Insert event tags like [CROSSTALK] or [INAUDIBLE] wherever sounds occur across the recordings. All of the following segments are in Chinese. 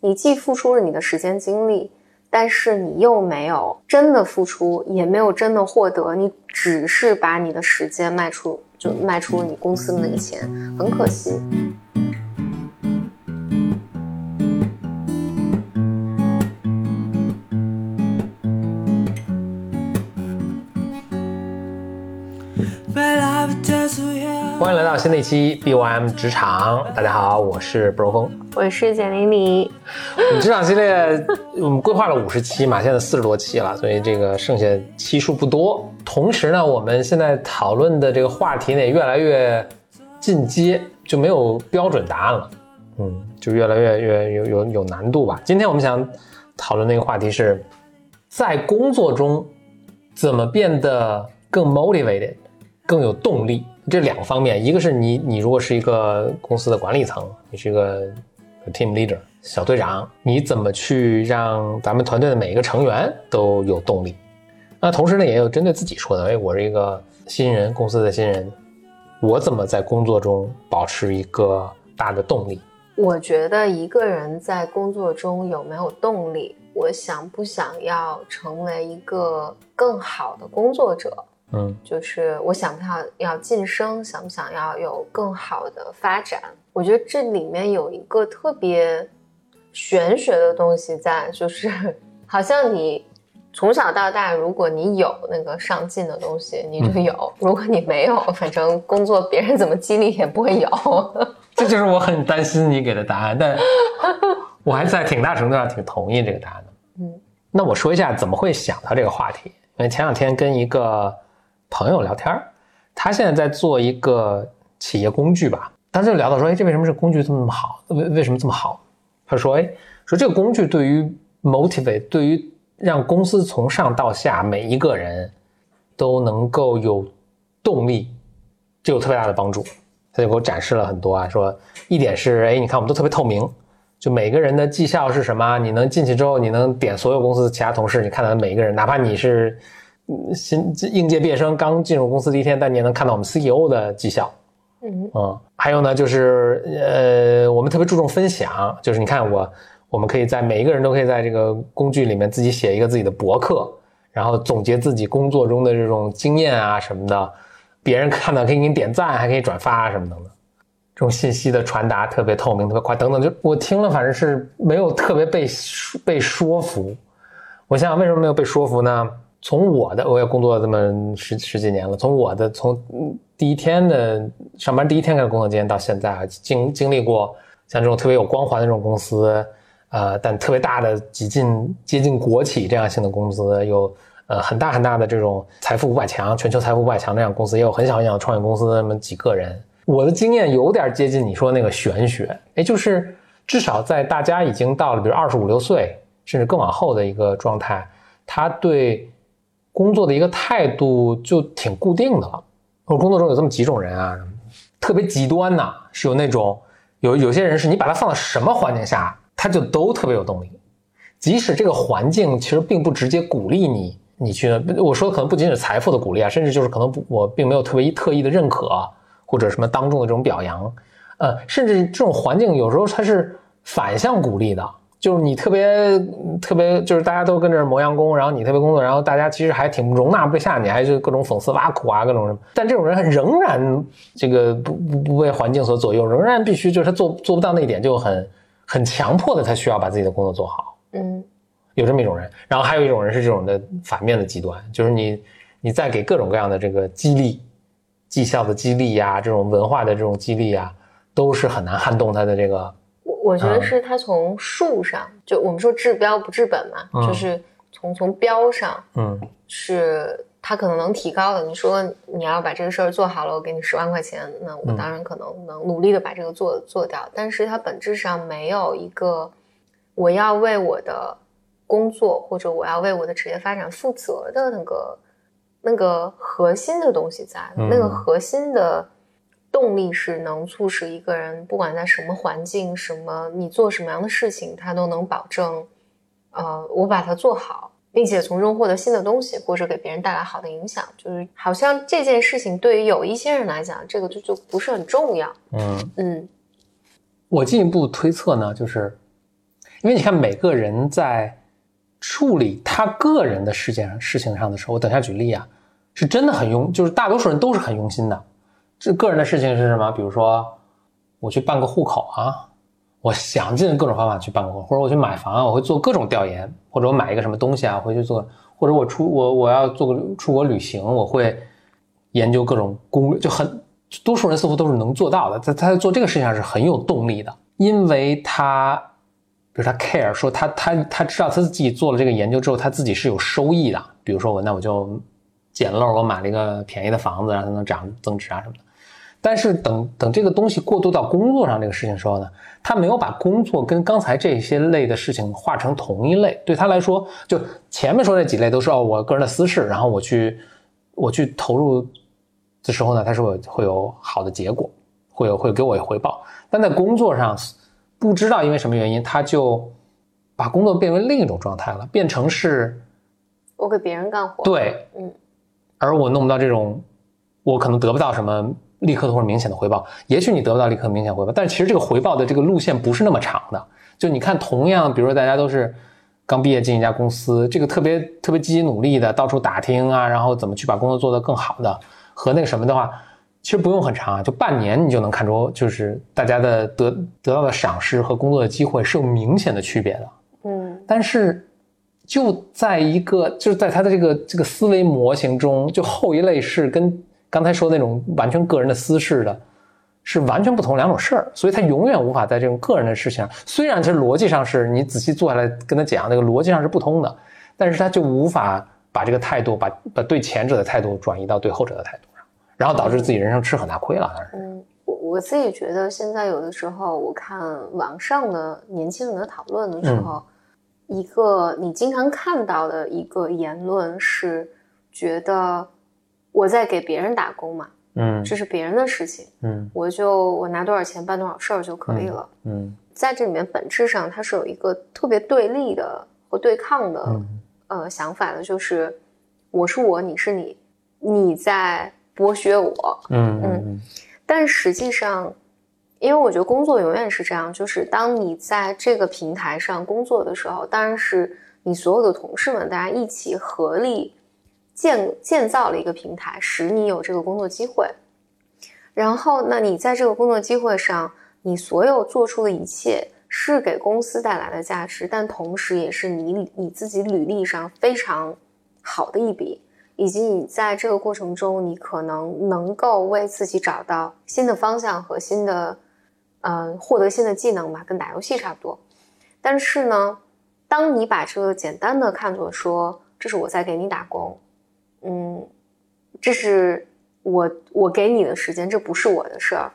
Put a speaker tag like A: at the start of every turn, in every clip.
A: 你既付出了你的时间精力，但是你又没有真的付出，也没有真的获得，你只是把你的时间卖出，就卖出了你公司的那个钱，很可惜。
B: 新的一期 BOM 职场，大家好，我是布柔峰，
A: 我是简玲玲。
B: 我们职场系列我们规划了五十期嘛，现在四十多期了，所以这个剩下期数不多。同时呢，我们现在讨论的这个话题呢也越来越进阶，就没有标准答案了，嗯，就越来越越有有有难度吧。今天我们想讨论那个话题是，在工作中怎么变得更 motivated，更有动力。这两个方面，一个是你，你如果是一个公司的管理层，你是一个 team leader 小队长，你怎么去让咱们团队的每一个成员都有动力？那同时呢，也有针对自己说的，哎，我是一个新人，公司的新人，我怎么在工作中保持一个大的动力？
A: 我觉得一个人在工作中有没有动力，我想不想要成为一个更好的工作者？嗯，就是我想不想要晋升，想不想要有更好的发展？我觉得这里面有一个特别玄学的东西在，就是 [LAUGHS] 好像你从小到大，如果你有那个上进的东西，你就有；如果你没有，反正工作别人怎么激励也不会有。[LAUGHS]
B: 这就是我很担心你给的答案，但 [LAUGHS] 我还在挺大程度上挺同意这个答案的。嗯，那我说一下怎么会想到这个话题，因为前两天跟一个。朋友聊天儿他现在在做一个企业工具吧，当时就聊到说，哎，这为什么这工具这么好？为为什么这么好？他说，哎，说这个工具对于 motivate，对于让公司从上到下每一个人都能够有动力，就有特别大的帮助。他就给我展示了很多啊，说一点是，哎，你看我们都特别透明，就每个人的绩效是什么？你能进去之后，你能点所有公司其他同事，你看到每一个人，哪怕你是。新应届毕业生刚进入公司第一天，但你也能看到我们 CEO 的绩效。嗯嗯，还有呢，就是呃，我们特别注重分享，就是你看我，我们可以在每一个人都可以在这个工具里面自己写一个自己的博客，然后总结自己工作中的这种经验啊什么的，别人看到可以给你点赞，还可以转发什么等等。这种信息的传达特别透明、特别快，等等。就我听了，反正是没有特别被被说服。我想想，为什么没有被说服呢？从我的，我也工作了这么十十几年了。从我的从第一天的上班第一天开始工作经验到现在啊，经经历过像这种特别有光环的这种公司，呃，但特别大的几近接近国企这样性的公司，有呃很大很大的这种财富五百强、全球财富五百强这样公司，也有很小很小的创业公司那么几个人。我的经验有点接近你说那个玄学，哎，就是至少在大家已经到了比如二十五六岁甚至更往后的一个状态，他对。工作的一个态度就挺固定的了。我工作中有这么几种人啊，特别极端呐，是有那种有有些人是你把他放到什么环境下，他就都特别有动力，即使这个环境其实并不直接鼓励你，你去。我说的可能不仅仅是财富的鼓励啊，甚至就是可能不我并没有特别特意的认可或者什么当众的这种表扬，呃，甚至这种环境有时候它是反向鼓励的。就是你特别特别，就是大家都跟着磨洋工，然后你特别工作，然后大家其实还挺容纳不下你，还是各种讽刺挖苦啊，各种什么。但这种人仍然这个不不不被环境所左右，仍然必须就是他做做不到那一点，就很很强迫的，他需要把自己的工作做好。嗯，有这么一种人，然后还有一种人是这种的反面的极端，就是你你在给各种各样的这个激励、绩效的激励呀，这种文化的这种激励呀，都是很难撼动他的这个。
A: 我觉得是他从数上，就我们说治标不治本嘛，就是从从标上，嗯，是他可能能提高的。你说你要把这个事儿做好了，我给你十万块钱，那我当然可能能努力的把这个做做掉。但是它本质上没有一个我要为我的工作或者我要为我的职业发展负责的那个那个核心的东西在，那个核心的。动力是能促使一个人，不管在什么环境、什么你做什么样的事情，他都能保证，呃，我把它做好，并且从中获得新的东西，或者给别人带来好的影响。就是好像这件事情对于有一些人来讲，这个就就不是很重要。嗯嗯，
B: 我进一步推测呢，就是因为你看每个人在处理他个人的事件事情上的时候，我等下举例啊，是真的很用，就是大多数人都是很用心的。这个人的事情是什么？比如说我去办个户口啊，我想尽各种方法去办个户口，或者我去买房啊，我会做各种调研，或者我买一个什么东西啊，回去做，或者我出我我要做个出国旅行，我会研究各种攻略，就很多数人似乎都是能做到的。他他在做这个事情上是很有动力的，因为他比如他 care 说他他他知道他自己做了这个研究之后，他自己是有收益的。比如说我那我就捡漏，我买了一个便宜的房子，让它能涨增值啊什么的。但是等等这个东西过渡到工作上这个事情时候呢，他没有把工作跟刚才这些类的事情划成同一类。对他来说，就前面说那几类都是哦我个人的私事，然后我去 [LAUGHS] 我去投入的时候呢，他是会会有好的结果，会有会给我回报。但在工作上，不知道因为什么原因，他就把工作变为另一种状态了，变成是
A: 我给别人干活。
B: 对，嗯，而我弄不到这种，我可能得不到什么。立刻的或者明显的回报，也许你得不到立刻明显回报，但是其实这个回报的这个路线不是那么长的。就你看，同样，比如说大家都是刚毕业进一家公司，这个特别特别积极努力的，到处打听啊，然后怎么去把工作做得更好的，和那个什么的话，其实不用很长啊，就半年你就能看出，就是大家的得得到的赏识和工作的机会是有明显的区别的。嗯，但是就在一个就是在他的这个这个思维模型中，就后一类是跟。刚才说那种完全个人的私事的，是完全不同两种事儿，所以他永远无法在这种个人的事情上，虽然其实逻辑上是你仔细坐下来跟他讲，那个逻辑上是不通的，但是他就无法把这个态度，把把对前者的态度转移到对后者的态度上，然后导致自己人生吃很大亏了。当然，
A: 嗯，我我自己觉得现在有的时候我看网上的年轻人的讨论的时候，一个你经常看到的一个言论是觉得。我在给别人打工嘛，嗯，这是别人的事情，嗯，我就我拿多少钱办多少事儿就可以了，嗯，在这里面本质上它是有一个特别对立的和对抗的呃想法的，就是我是我，你是你，你在剥削我，嗯嗯，但实际上，因为我觉得工作永远是这样，就是当你在这个平台上工作的时候，当然是你所有的同事们大家一起合力。建建造了一个平台，使你有这个工作机会。然后，那你在这个工作机会上，你所有做出的一切是给公司带来的价值，但同时也是你你自己履历上非常好的一笔，以及你在这个过程中，你可能能够为自己找到新的方向和新的，呃，获得新的技能吧，跟打游戏差不多。但是呢，当你把这个简单的看作说，这是我在给你打工。嗯，这是我我给你的时间，这不是我的事儿。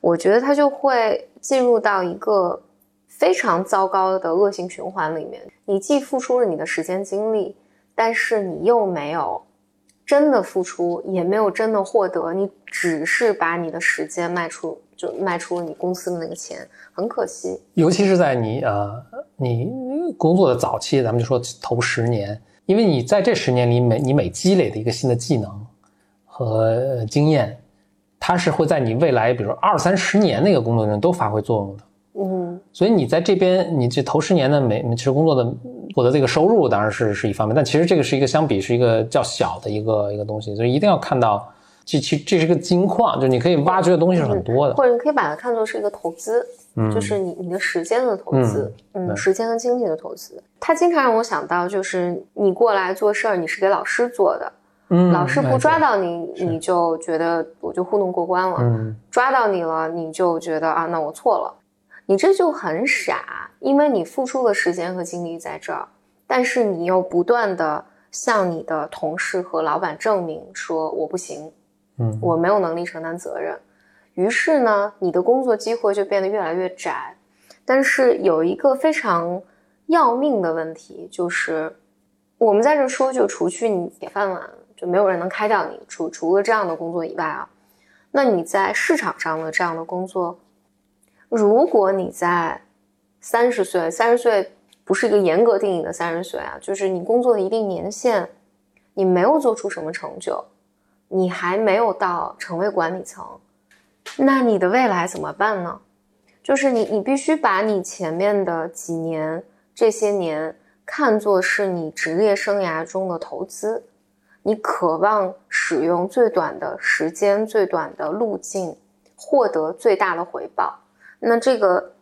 A: 我觉得他就会进入到一个非常糟糕的恶性循环里面。你既付出了你的时间精力，但是你又没有真的付出，也没有真的获得，你只是把你的时间卖出，就卖出了你公司的那个钱，很可惜。
B: 尤其是在你呃你工作的早期，咱们就说头十年。因为你在这十年里每你每积累的一个新的技能和经验，它是会在你未来，比如说二三十年那个工作中都发挥作用的。嗯，所以你在这边，你这头十年的每其实工作的获得这个收入当然是是一方面，但其实这个是一个相比是一个较小的一个一个东西，所以一定要看到这其这是个金矿，就你可以挖掘的东西是很多的，
A: 或者你可以把它看作是一个投资。就是你你的时间的投资，嗯，时间和精力的投资。他经常让我想到，就是你过来做事儿，你是给老师做的，嗯，老师不抓到你，你就觉得我就糊弄过关了，嗯，抓到你了，你就觉得啊，那我错了，你这就很傻，因为你付出的时间和精力在这儿，但是你又不断的向你的同事和老板证明说我不行，嗯，我没有能力承担责任。于是呢，你的工作机会就变得越来越窄。但是有一个非常要命的问题，就是我们在这说，就除去你铁饭碗，就没有人能开掉你。除除了这样的工作以外啊，那你在市场上的这样的工作，如果你在三十岁，三十岁不是一个严格定义的三十岁啊，就是你工作的一定年限，你没有做出什么成就，你还没有到成为管理层。那你的未来怎么办呢？就是你你必须把你前面的几年这些年看作是你职业生涯中的投资，你渴望使用最短的时间、最短的路径获得最大的回报。那这个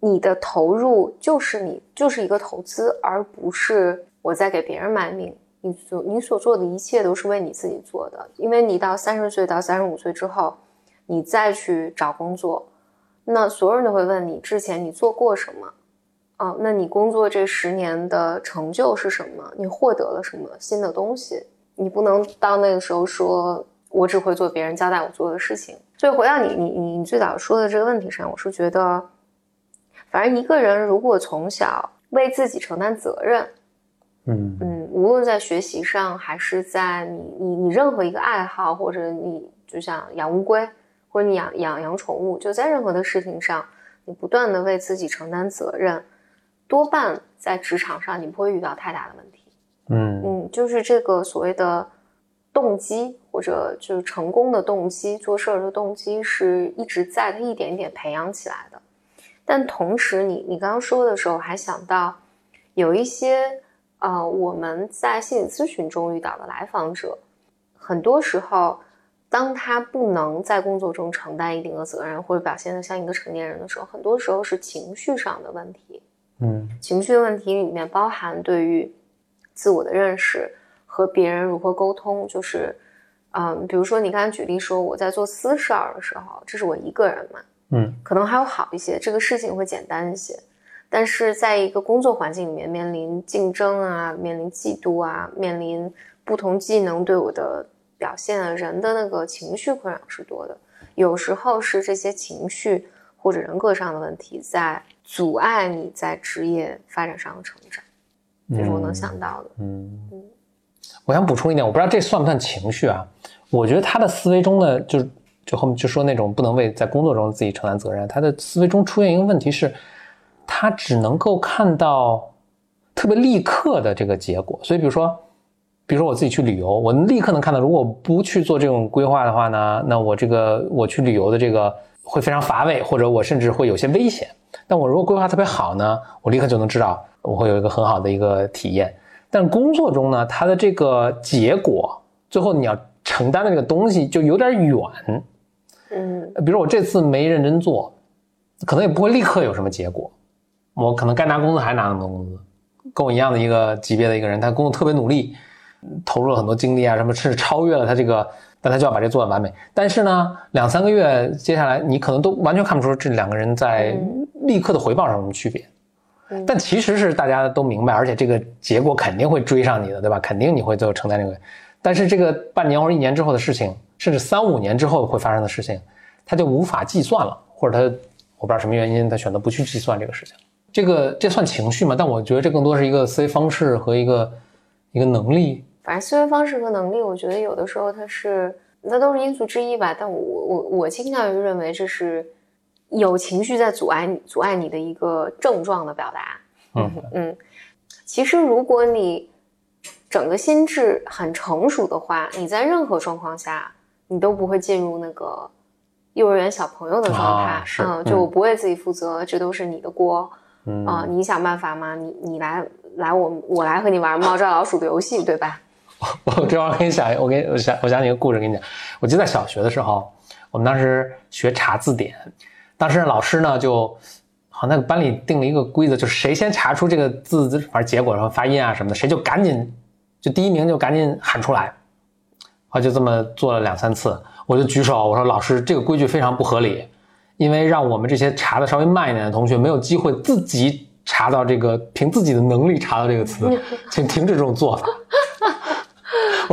A: 你的投入就是你就是一个投资，而不是我在给别人卖命。你所你所做的一切都是为你自己做的，因为你到三十岁到三十五岁之后，你再去找工作，那所有人都会问你之前你做过什么，哦，那你工作这十年的成就是什么？你获得了什么新的东西？你不能到那个时候说我只会做别人交代我做的事情。所以回到你你你你最早说的这个问题上，我是觉得，反正一个人如果从小为自己承担责任。嗯嗯，无论在学习上，还是在你你你任何一个爱好，或者你就像养乌龟，或者你养养养宠物，就在任何的事情上，你不断的为自己承担责任，多半在职场上你不会遇到太大的问题。嗯嗯，就是这个所谓的动机，或者就是成功的动机，做事儿的动机是一直在，它一点一点培养起来的。但同时，你你刚刚说的时候，还想到有一些。呃，我们在心理咨询中遇到的来访者，很多时候，当他不能在工作中承担一定的责任，或者表现的像一个成年人的时候，很多时候是情绪上的问题。嗯，情绪的问题里面包含对于自我的认识和别人如何沟通。就是，嗯，比如说你刚才举例说我在做私事儿的时候，这是我一个人嘛，嗯，可能还有好一些，这个事情会简单一些。但是在一个工作环境里面，面临竞争啊，面临嫉妒啊，面临不同技能对我的表现啊，人的那个情绪困扰是多的。有时候是这些情绪或者人格上的问题在阻碍你在职业发展上的成长，这是我能想到的。嗯嗯，
B: 我想补充一点，我不知道这算不算情绪啊？我觉得他的思维中呢，就是就后面就说那种不能为在工作中自己承担责任，他的思维中出现一个问题是。他只能够看到特别立刻的这个结果，所以比如说，比如说我自己去旅游，我立刻能看到，如果不去做这种规划的话呢，那我这个我去旅游的这个会非常乏味，或者我甚至会有些危险。但我如果规划特别好呢，我立刻就能知道我会有一个很好的一个体验。但工作中呢，它的这个结果，最后你要承担的这个东西就有点远。嗯，比如我这次没认真做，可能也不会立刻有什么结果。我可能该拿工资还是拿那么多工资，跟我一样的一个级别的一个人，他工作特别努力，投入了很多精力啊，什么甚至超越了他这个，但他就要把这做的完美。但是呢，两三个月接下来，你可能都完全看不出这两个人在立刻的回报上有什么区别。但其实是大家都明白，而且这个结果肯定会追上你的，对吧？肯定你会最后承担这个。但是这个半年或者一年之后的事情，甚至三五年之后会发生的事情，他就无法计算了，或者他我不知道什么原因，他选择不去计算这个事情。这个这算情绪吗？但我觉得这更多是一个思维方式和一个一个能力。
A: 反正思维方式和能力，我觉得有的时候它是那都是因素之一吧。但我我我倾向于认为这是有情绪在阻碍你阻碍你的一个症状的表达。嗯 [LAUGHS] 嗯，其实如果你整个心智很成熟的话，你在任何状况下你都不会进入那个幼儿园小朋友的状态。嗯，就我不为自己负责，这都是你的锅。啊，你想办法嘛？你你来来，我我来和你玩猫抓老鼠的游戏，对吧？[LAUGHS]
B: 我这会儿给你讲，我给你我想我讲一个故事给你讲。我记得在小学的时候，我们当时学查字典，当时老师呢就好那个班里定了一个规则，就是谁先查出这个字，反正结果然后发音啊什么的，谁就赶紧就第一名就赶紧喊出来。后就这么做了两三次，我就举手我说老师这个规矩非常不合理。因为让我们这些查的稍微慢一点的同学没有机会自己查到这个，凭自己的能力查到这个词，请停止这种做法。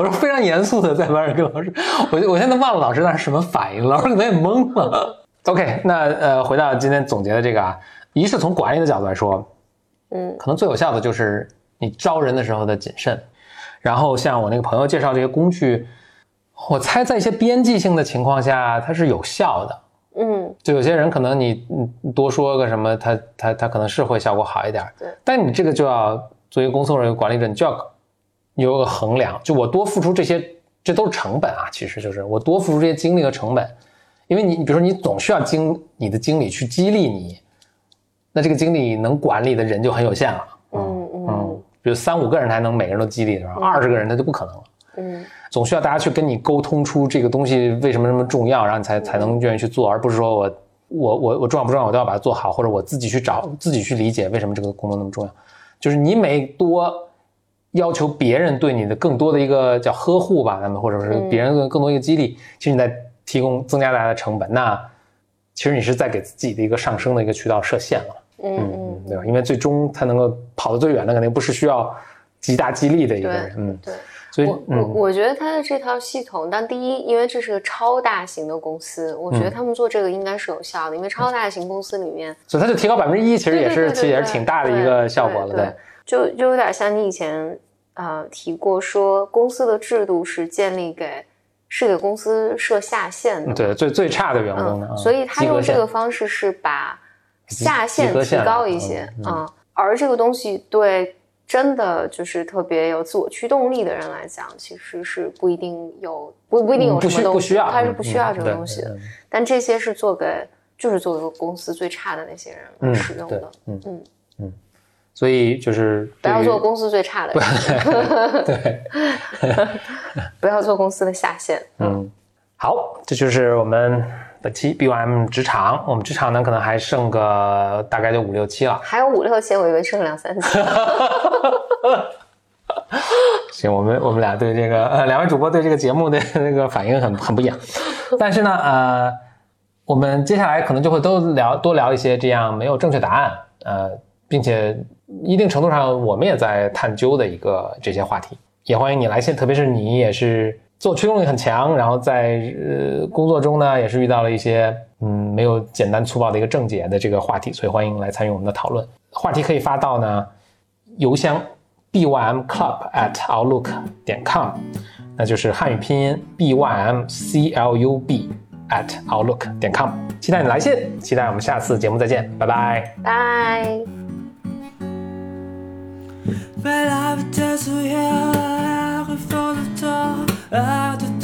B: 我说非常严肃的在班上跟老师，我我现在忘了老师当时什么反应，老师可能也懵了。OK，那呃，回到今天总结的这个啊，一是从管理的角度来说，嗯，可能最有效的就是你招人的时候的谨慎。然后像我那个朋友介绍这些工具，我猜在一些边际性的情况下它是有效的。嗯，就有些人可能你你多说个什么，他他他可能是会效果好一点。
A: 对，
B: 但你这个就要作为公司或者管理者，你就要有个衡量。就我多付出这些，这都是成本啊，其实就是我多付出这些精力和成本，因为你，你比如说你总需要经你的经理去激励你，那这个经理能管理的人就很有限了。嗯嗯，比如三五个人才能每个人都激励，是吧？二十个人那就不可能了。嗯，总需要大家去跟你沟通出这个东西为什么那么重要，然后你才才能愿意去做，而不是说我我我我重要不重要，我都要把它做好，或者我自己去找自己去理解为什么这个工作那么重要。就是你每多要求别人对你的更多的一个叫呵护吧，咱们或者是别人更多一个激励，其实你在提供增加大家的成本，那其实你是在给自己的一个上升的一个渠道设限了。嗯嗯，对吧？因为最终他能够跑得最远的，肯定不是需要极大激励的一个人。
A: 嗯，对。所以，我我觉得他的这套系统，但第一，因为这是个超大型的公司，我觉得他们做这个应该是有效的，因为超大型公司里面，
B: 所以他就提高百分之一，其实也是其实也是挺大的一个效果了。对，
A: 就就有点像你以前啊提过，说公司的制度是建立给是给公司设下限的，
B: 对，最最差的员工的，
A: 所以他用这个方式是把下限提高一些啊，而这个东西对。真的就是特别有自我驱动力的人来讲，其实是不一定有不不一定有什么东
B: 西，
A: 他是不需要这个东西的。但这些是做给就是做给公司最差的那些人使用的。
B: 嗯嗯嗯，所以就是
A: 不要做公司最差的
B: 人，[LAUGHS] 对，[LAUGHS]
A: 不要做公司的下线。
B: 嗯，好，这就是我们。本期 BOM 职场，我们职场呢可能还剩个大概就五六期了，
A: 还有五六期，我以为剩两三期。[LAUGHS]
B: 行，我们我们俩对这个呃两位主播对这个节目的那个反应很很不一样，但是呢呃，我们接下来可能就会都聊多聊一些这样没有正确答案呃，并且一定程度上我们也在探究的一个这些话题，也欢迎你来信，特别是你也是。做驱动力很强，然后在呃工作中呢，也是遇到了一些嗯没有简单粗暴的一个正解的这个话题，所以欢迎来参与我们的讨论。话题可以发到呢邮箱 bymclub at outlook 点 com，那就是汉语拼音 bymclub at outlook 点 com。期待你来信，期待我们下次节目再见，拜拜，
A: 拜。But I would tell you, I found the door,